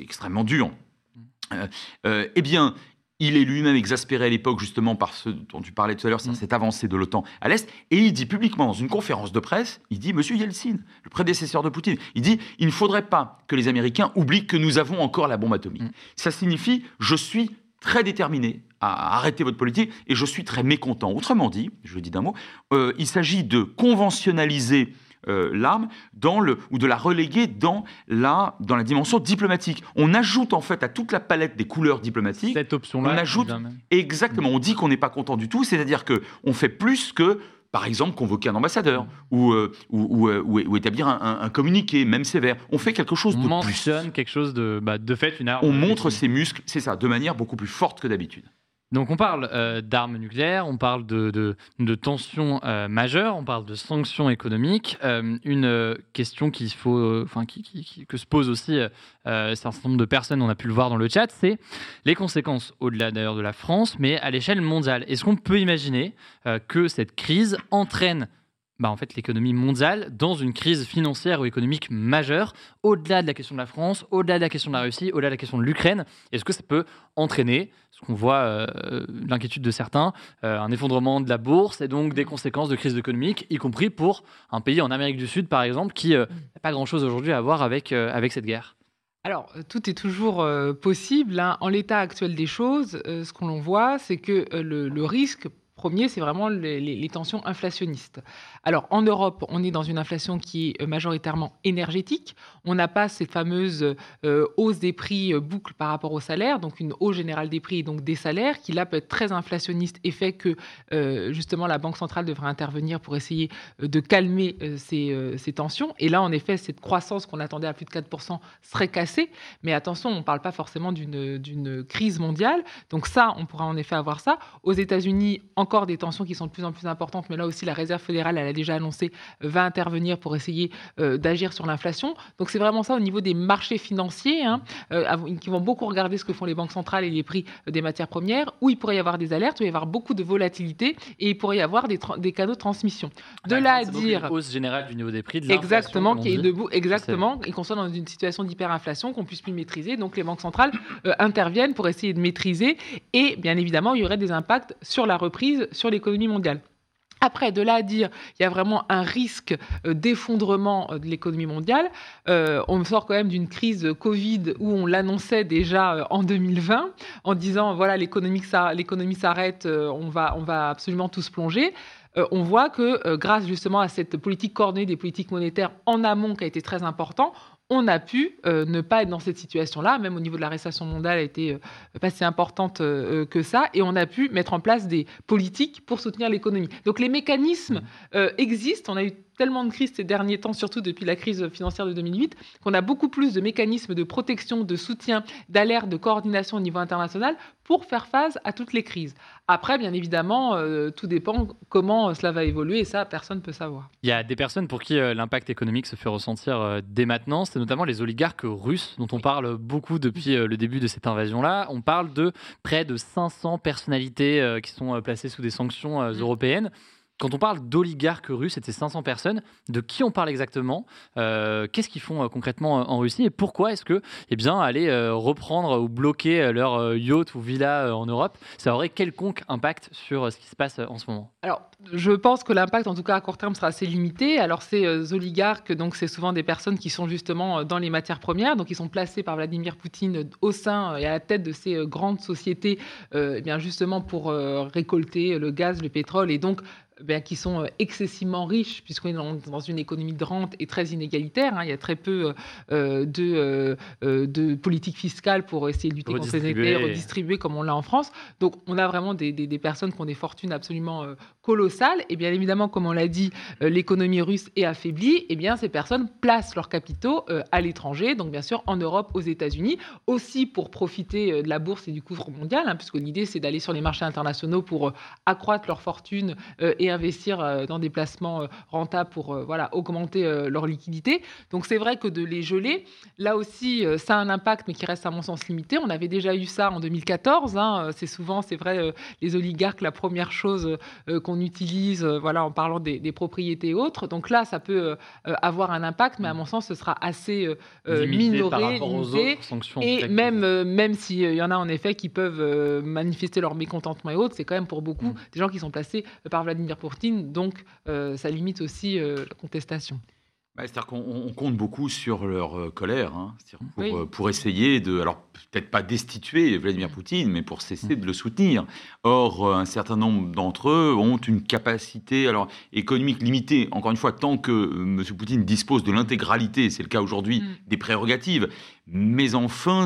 extrêmement dur. eh bien, il est lui-même exaspéré à l'époque justement par ce dont tu parlais tout à l'heure, mm. cette avancée de l'OTAN à l'Est, et il dit publiquement dans une conférence de presse, il dit, Monsieur Yeltsin, le prédécesseur de Poutine, il dit, il ne faudrait pas que les Américains oublient que nous avons encore la bombe atomique. Mm. Ça signifie, je suis très déterminé à arrêter votre politique et je suis très mécontent. Autrement dit, je le dis d'un mot, euh, il s'agit de conventionnaliser euh, l'arme dans le ou de la reléguer dans la dans la dimension diplomatique. On ajoute en fait à toute la palette des couleurs diplomatiques. Cette option-là. On ajoute exactement. On dit qu'on n'est pas content du tout, c'est-à-dire que on fait plus que par exemple, convoquer un ambassadeur ou, euh, ou, euh, ou, établir un, communiqué, même sévère. On fait quelque chose on de mentionne quelque chose de, bah, de fait, une arme. On montre ses muscles, c'est ça, de manière beaucoup plus forte que d'habitude. Donc on parle euh, d'armes nucléaires, on parle de, tensions euh, majeures, on parle de sanctions économiques. Euh, une question qui, que se pose aussi un certain nombre de personnes, on a pu le voir dans le chat, c'est les conséquences, au-delà d'ailleurs de la France, mais à l'échelle mondiale. Est-ce qu'on peut imaginer que cette crise entraîne bah, en fait, l'économie mondiale dans une crise financière ou économique majeure, au-delà de la question de la France, au-delà de la question de la Russie, au-delà de la question de l'Ukraine. Est-ce que ça peut entraîner, ce qu'on voit, euh, l'inquiétude de certains, euh, un effondrement de la bourse et donc des conséquences de crise économique, y compris pour un pays en Amérique du Sud, par exemple, qui n'a euh, pas grand-chose aujourd'hui à voir avec, avec cette guerre? Alors, tout est toujours possible. Hein. En l'état actuel des choses, ce qu'on voit, c'est que le, le risque premier, c'est vraiment les, tensions inflationnistes. Alors, en Europe, on est dans une inflation qui est majoritairement énergétique. On n'a pas cette fameuse euh, hausse des prix euh, boucle par rapport au salaire, donc une hausse générale des prix et donc des salaires, qui là peut être très inflationniste et fait que euh, justement la Banque centrale devrait intervenir pour essayer de calmer ces, ces, tensions. Et là, en effet, cette croissance qu'on attendait à plus de 4% serait cassée. Mais attention, on ne parle pas forcément d'une crise mondiale. Donc ça, on pourra en effet avoir ça. Aux États-Unis, encore des tensions qui sont de plus en plus importantes, mais là aussi la Réserve fédérale, elle a déjà annoncé, euh, va intervenir pour essayer euh, d'agir sur l'inflation. Donc c'est vraiment ça au niveau des marchés financiers, hein, euh, qui vont beaucoup regarder ce que font les banques centrales et les prix des matières premières, où il pourrait y avoir des alertes, où il y avoir beaucoup de volatilité, et il pourrait y avoir des, des canaux de transmission. De là à dire... Une hausse générale du niveau des prix, de Exactement, qui est debout, exactement, et qu'on soit dans une situation d'hyperinflation, qu'on puisse plus maîtriser. Donc les banques centrales interviennent pour essayer de maîtriser, et bien évidemment, il y aurait des impacts sur la reprise sur l'économie mondiale. Après, de là à dire il y a vraiment un risque euh, d'effondrement euh, de l'économie mondiale, euh, on sort quand même d'une crise Covid où on l'annonçait déjà en 2020 en disant voilà l'économie s'arrête, on va, on va absolument tous plonger. on voit que grâce justement à cette politique coordonnée des politiques monétaires en amont qui a été très important, on a pu euh, ne pas être dans cette situation-là, même au niveau de la récession mondiale a été euh, pas si importante euh, que ça, et on a pu mettre en place des politiques pour soutenir l'économie. Donc les mécanismes mmh. existent, on a eu tellement de crises ces derniers temps, surtout depuis la crise financière de 2008, qu'on a beaucoup plus de mécanismes de protection, de soutien, d'alerte, de coordination au niveau international pour faire face à toutes les crises. Après, bien évidemment, euh, tout dépend comment cela va évoluer et ça, personne ne peut savoir. Il y a des personnes pour qui euh, l'impact économique se fait ressentir euh, dès maintenant, c'est notamment les oligarques russes dont on parle beaucoup depuis le début de cette invasion-là. On parle de près de 500 personnalités qui sont placées sous des sanctions mmh. Quand on parle d'oligarques russes, c'était 500 personnes. De qui on parle exactement? Euh, Qu'est-ce qu'ils font euh, concrètement euh, en Russie? Et pourquoi est-ce que, eh bien, aller reprendre ou bloquer leur yacht ou villa en Europe, ça aurait quelconque impact sur ce qui se passe en ce moment? Alors, je pense que l'impact, en tout cas à court terme, sera assez limité. Alors, ces oligarques, donc, c'est souvent des personnes qui sont justement dans les matières premières, donc ils sont placés par Vladimir Poutine au sein et à la tête de ces grandes sociétés, eh bien, justement pour récolter le gaz, le pétrole. Et donc ben, qui sont euh, excessivement riches, puisqu'on est dans, une économie de rente et très inégalitaire. Hein. Il y a très peu euh, de, euh, de politique fiscale pour essayer de lutter contre ces effets, redistribuer comme on l'a en France. Donc on a vraiment des, des, personnes qui ont des fortunes absolument colossales. Et bien évidemment, comme on l'a dit, l'économie russe est affaiblie. Et bien ces personnes placent leurs capitaux à l'étranger, donc bien sûr en Europe, aux États-Unis, aussi pour profiter de la bourse et du couvre mondial, hein, puisque l'idée c'est d'aller sur les marchés internationaux pour accroître leur fortune et investir euh, dans des placements euh, rentables pour euh, voilà, augmenter leur liquidité. Donc c'est vrai que de les geler, là aussi, ça a un impact, mais qui reste à mon sens limité. On avait déjà eu ça en 2014. Hein. C'est souvent, c'est vrai, les oligarques, la première chose qu'on utilise voilà, en parlant des, propriétés et autres. Donc là, ça peut avoir un impact, mais à mon sens, ce sera assez minoré, limité. et même, même s'il y en a en effet qui peuvent manifester leur mécontentement et autres, c'est quand même pour beaucoup mm. des gens qui sont placés par Vladimir Poutine, donc euh, ça limite aussi euh, la contestation. Bah, c'est-à-dire qu'on compte beaucoup sur leur euh, colère, hein. pour, pour, essayer de, alors peut-être pas destituer Vladimir Poutine, mais pour cesser de le soutenir. Or, un certain nombre d'entre eux ont une capacité alors économique limitée. Encore une fois, tant que M. Poutine dispose de l'intégralité, c'est le cas aujourd'hui, mm. des prérogatives, mais enfin,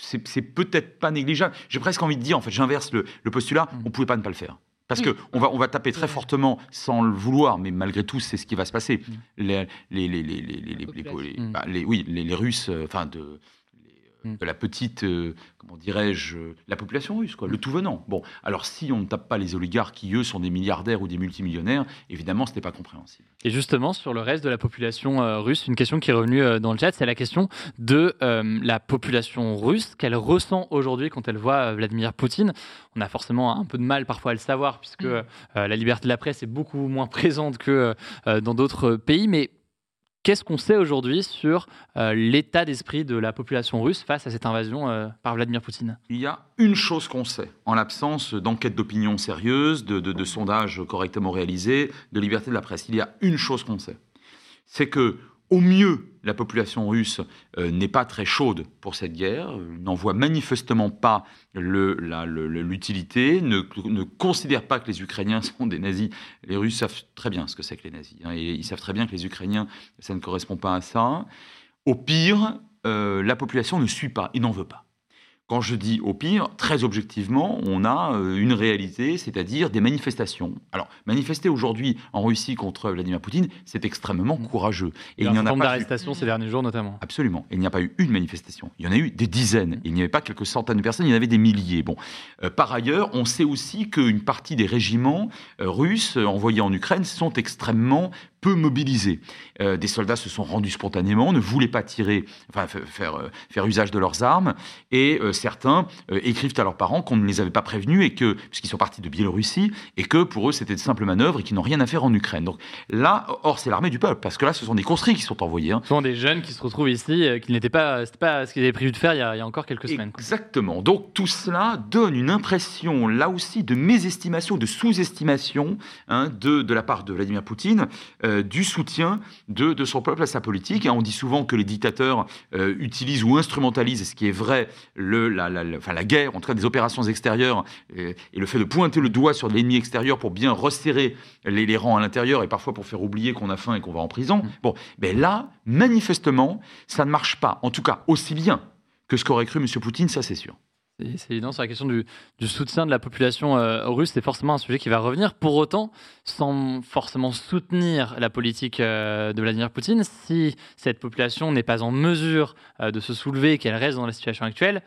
c'est peut-être pas négligeable. J'ai presque envie de dire, en fait, j'inverse le, le, postulat, mm. on pouvait pas ne pas le faire. Parce qu'on on va, on va taper très fortement sans le vouloir, mais malgré tout, c'est ce qui va se passer. Les, les, les, les, oui, les, Russes, euh, enfin, de, Mm. de la petite, euh, comment dirais-je, la population russe, quoi, le tout venant. Bon, alors si on ne tape pas les oligarques qui, eux, sont des milliardaires ou des multimillionnaires, évidemment, ce n'est pas compréhensible. Et justement, sur le reste de la population euh, russe, une question qui est revenue euh, dans le chat, c'est la question de la population russe, qu'elle ressent aujourd'hui quand elle voit Vladimir Poutine. On a forcément un peu de mal parfois à le savoir, puisque mm. la liberté de la presse est beaucoup moins présente que dans d'autres pays, mais Qu'est-ce qu'on sait aujourd'hui sur euh, l'état d'esprit de la population russe face à cette invasion euh, par Vladimir Poutine? Il y a une chose qu'on sait, en l'absence d'enquêtes d'opinion sérieuses, de, sondages correctement réalisés, de liberté de la presse. Il y a une chose qu'on sait, c'est que au mieux, la population russe euh, n'est pas très chaude pour cette guerre, n'en voit manifestement pas l'utilité, ne, ne, considère pas que les Ukrainiens sont des nazis. Les Russes savent très bien ce que c'est que les nazis, hein, et ils savent très bien que les Ukrainiens, ça ne correspond pas à ça. Au pire, euh, la population ne suit pas, et n'en veut pas. Quand je dis au pire, très objectivement, on a euh, une réalité, c'est-à-dire des manifestations. Alors, manifester aujourd'hui en Russie contre Vladimir Poutine, c'est extrêmement mmh. courageux. Et il, y en a pas d'arrestations ces derniers jours notamment. Absolument. il n'y a pas eu une manifestation. Il y en a eu des dizaines. Il n'y avait pas quelques centaines de personnes, il y en avait des milliers. Bon. Euh, par ailleurs, on sait aussi qu'une partie des régiments euh, russes envoyés en Ukraine sont extrêmement peu mobilisés. Euh, des soldats se sont rendus spontanément, ne voulaient pas tirer, enfin faire, euh, faire usage de leurs armes, et euh, certains écrivent à leurs parents qu'on ne les avait pas prévenus et que puisqu'ils sont partis de Biélorussie et que pour eux c'était de simples manœuvres et qu'ils n'ont rien à faire en Ukraine. Donc là, or c'est l'armée du peuple parce que là ce sont des conscrits qui sont envoyés. Hein. Ce sont des jeunes qui se retrouvent ici, qui n'étaient pas, pas ce qu'ils avaient prévu de faire il y a, il y a encore quelques semaines. Exactement. Donc tout cela donne une impression là aussi de mésestimation, de sous-estimation hein, de, de la part de Vladimir Poutine. Euh, du soutien de, son peuple à sa politique. on dit souvent que les dictateurs euh, utilisent ou instrumentalisent, ce qui est vrai, le, la, enfin, la guerre, en tout cas des opérations extérieures, et, le fait de pointer le doigt sur l'ennemi extérieur pour bien resserrer les, rangs à l'intérieur et parfois pour faire oublier qu'on a faim et qu'on va en prison. Mm. Bon, mais là, manifestement, ça ne marche pas, en tout cas aussi bien que ce qu'aurait cru M. Poutine, ça c'est sûr. C'est évident sur la question du, soutien de la population euh, russe, c'est forcément un sujet qui va revenir. Pour autant, sans forcément soutenir la politique euh, de Vladimir Poutine, si cette population n'est pas en mesure euh, de se soulever et qu'elle reste dans la situation actuelle,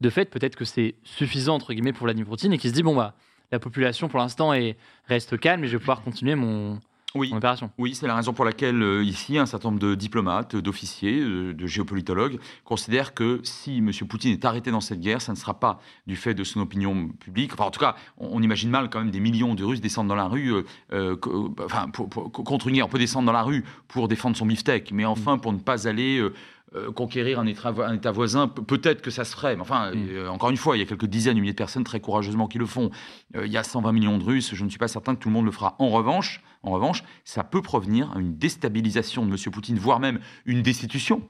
de fait, peut-être que c'est suffisant entre guillemets pour Vladimir Poutine et qu'il se dit bon bah la population pour l'instant reste calme et je vais pouvoir continuer mon, oui. Oui, c'est la raison pour laquelle euh, ici un certain nombre de diplomates, d'officiers, euh, de, géopolitologues considèrent que si M. Poutine est arrêté dans cette guerre, ça ne sera pas du fait de son opinion publique. Enfin, en tout cas, on, imagine mal quand même des millions de Russes descendre dans la rue, euh, enfin, contre une guerre. On peut descendre dans la rue pour défendre son beefsteak, mais enfin pour ne pas aller euh, conquérir un état, un état voisin, peut-être que ça se ferait. Mais enfin, mm. euh, encore une fois, il y a quelques dizaines, de milliers de personnes très courageusement qui le font. Euh, il y a 120 millions de Russes. Je ne suis pas certain que tout le monde le fera. En revanche, en revanche, ça peut provenir à une déstabilisation de M. Poutine, voire même une destitution,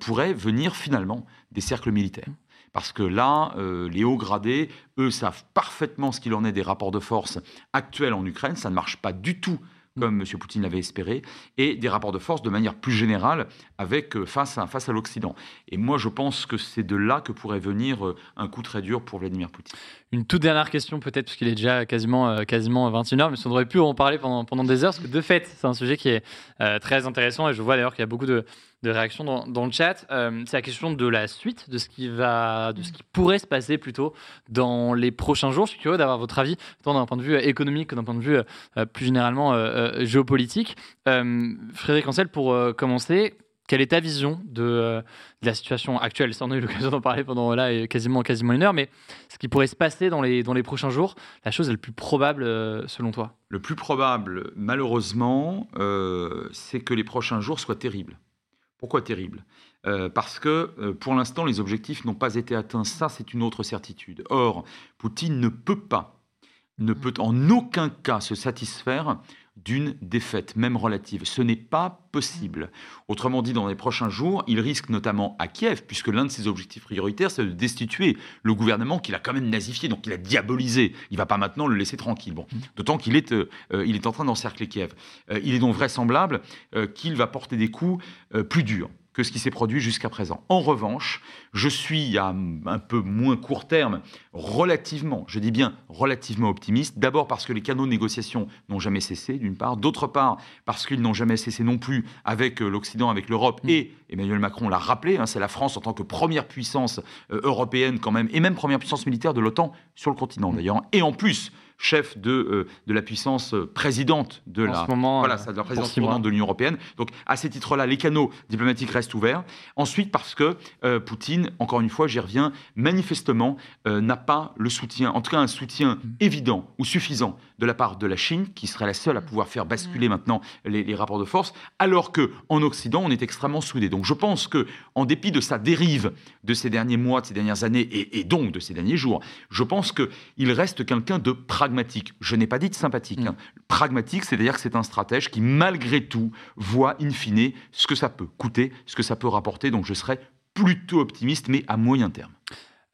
pourrait venir finalement des cercles militaires. Parce que là, les hauts gradés, eux, savent parfaitement ce qu'il en est des rapports de force actuels en Ukraine. Ça ne marche pas du tout comme M. Poutine l'avait espéré, et des rapports de force de manière plus générale avec, euh, face à, face à l'Occident. Et moi, je pense que c'est de là que pourrait venir euh, un coup très dur pour Vladimir Poutine. Une toute dernière question peut-être, parce qu'il est déjà quasiment, euh, quasiment 21h, mais on aurait pu en parler pendant, pendant des heures, parce que de fait, c'est un sujet qui est très intéressant, et je vois d'ailleurs qu'il y a beaucoup de, de réactions dans, le chat. c'est la question de la suite, de ce qui va, de ce qui pourrait se passer plutôt dans les prochains jours. Je suis curieux d'avoir votre avis, tant d'un point de vue économique que d'un point de vue plus généralement géopolitique. Frédéric Ancel, pour commencer, quelle est ta vision euh, de, la situation actuelle? On a eu l'occasion d'en parler pendant là, quasiment, quasiment une heure, mais ce qui pourrait se passer dans les, dans les prochains jours, la chose le plus probable euh, selon toi? Le plus probable, malheureusement, euh, c'est que les prochains jours soient terribles. Pourquoi terribles parce que pour l'instant, les objectifs n'ont pas été atteints. Ça, c'est une autre certitude. Or, Poutine ne peut pas, ne peut en aucun cas se satisfaire d'une défaite, même relative. Ce n'est pas possible. Autrement dit, dans les prochains jours, il risque notamment à Kiev, puisque l'un de ses objectifs prioritaires, c'est de destituer le gouvernement qu'il a quand même nazifié, donc il a diabolisé. Il ne va pas maintenant le laisser tranquille. Bon. D'autant qu'il est, euh, il est en train d'encercler Kiev. Euh, il est donc vraisemblable euh, qu'il va porter des coups plus durs que ce qui s'est produit jusqu'à présent. En revanche, je suis à un peu moins court terme, relativement, je dis bien relativement optimiste, d'abord parce que les canaux de négociation n'ont jamais cessé, d'une part, d'autre part parce qu'ils n'ont jamais cessé non plus avec euh, l'Occident, avec l'Europe, mm. et Emmanuel Macron l'a rappelé, hein, c'est la France en tant que première puissance euh, européenne quand même, et même première puissance militaire de l'OTAN sur le continent mm. d'ailleurs, et en plus chef de, euh, de la puissance euh, présidente de la, voilà, de la présidence de l'Union européenne. Donc, à ces titres-là, les canaux diplomatiques restent ouverts. Ensuite, parce que euh, Poutine, encore une fois, j'y reviens, manifestement n'a pas le soutien, en tout cas un soutien mm. évident ou suffisant de la part de la Chine, qui serait la seule à pouvoir faire basculer mm. maintenant les, rapports de force, alors que en Occident, on est extrêmement soudé. Donc, je pense que, en dépit de sa dérive de ces derniers mois, de ces dernières années, et, et donc de ces derniers jours, je pense qu'il reste quelqu'un de pragmatique pragmatique. Je n'ai pas dit de sympathique. Mm. Hein. Pragmatique, c'est-à-dire que c'est un stratège qui, malgré tout, voit in fine ce que ça peut coûter, ce que ça peut rapporter. Donc je serais plutôt optimiste, mais à moyen terme.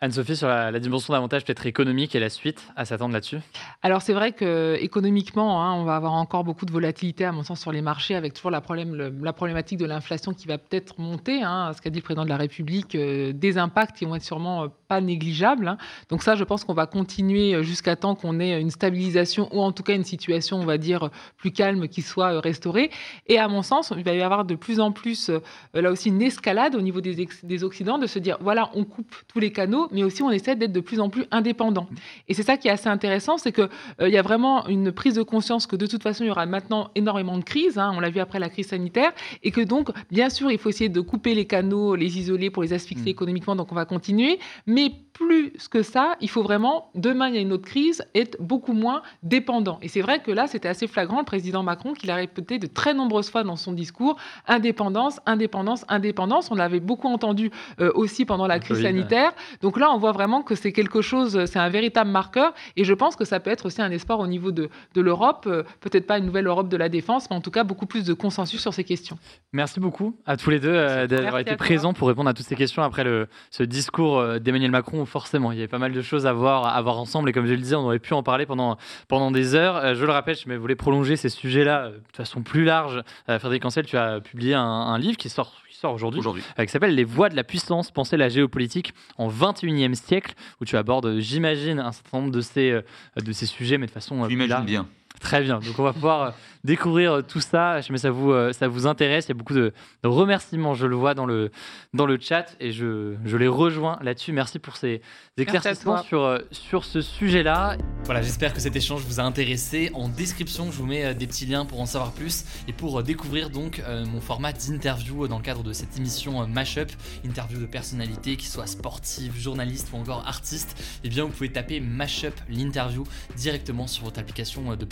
Anne-Sophie, sur la, dimension d'avantage peut-être économique et la suite à s'attendre là-dessus? Alors c'est vrai que économiquement, hein, on va avoir encore beaucoup de volatilité à mon sens sur les marchés avec toujours la, problème, la problématique de l'inflation qui va peut-être monter, hein, ce qu'a dit le président de la République, euh, des impacts qui vont être sûrement euh, pas négligeables. Hein. Donc ça, je pense qu'on va continuer euh, jusqu'à temps qu'on ait une stabilisation ou en tout cas une situation, on va dire, plus calme qui soit restaurée. Et à mon sens, il va y avoir de plus en plus, là aussi, une escalade au niveau des, des Occidents de se dire, voilà, on coupe tous les canaux mais aussi on essaie d'être de plus en plus indépendant. Et c'est ça qui est assez intéressant, c'est qu'il euh, y a vraiment une prise de conscience que de toute façon, il y aura maintenant énormément de crises, hein, on l'a vu après la crise sanitaire, et que donc, bien sûr, il faut essayer de couper les canaux, les isoler pour les asphyxier mm. économiquement, donc on va continuer, mais plus que ça, il faut vraiment, demain il y a une autre crise, être beaucoup moins dépendant. Et c'est vrai que là, c'était assez flagrant, le président Macron, qu'il a répété de très nombreuses fois dans son discours, indépendance, indépendance, indépendance. On l'avait beaucoup entendu euh, aussi pendant la crise sanitaire. Donc là, on voit vraiment que c'est quelque chose, c'est un véritable marqueur. Et je pense que ça peut être aussi un espoir au niveau de, de l'Europe, euh, peut-être pas une nouvelle Europe de la défense, mais en tout cas beaucoup plus de consensus sur ces questions. Merci beaucoup à tous les deux euh, d'avoir été présents pour répondre à toutes ces questions après le, ce discours d'Emmanuel Macron. Forcément, il y avait pas mal de choses à voir, à voir ensemble. Et comme je le disais, on aurait pu en parler pendant, pendant des heures. je le rappelle, je voulais prolonger ces sujets-là de façon plus large. Frédéric Ancel, tu as publié un, un livre qui sort sort aujourd'hui, euh, qui s'appelle Les voies de la puissance, penser la géopolitique en 21e siècle, où tu abordes, j'imagine, un certain nombre de ces, euh, de ces sujets, mais de façon. Euh, J'imagine bien. Très bien. Donc on va pouvoir découvrir euh, tout ça. Je sais ça vous, euh, ça vous intéresse. Il y a beaucoup de, remerciements, je le vois dans le, dans le chat et je, je les rejoins là-dessus. Merci pour ces éclaircissements sur, euh, sur ce sujet-là. Voilà, j'espère que cet échange vous a intéressé. En description, je vous mets des petits liens pour en savoir plus et pour découvrir donc mon format d'interview dans le cadre de cette émission Mashup, interview de personnalités qui soient sportives, journalistes ou encore artistes. Eh bien, vous pouvez taper Mashup l'interview directement sur votre application de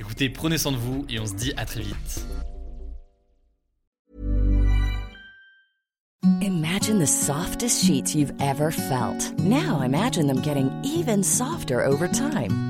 Écoutez, prenez soin de vous et on se dit à très vite. imagine the softest sheets you've ever felt. Now imagine them getting even softer over time.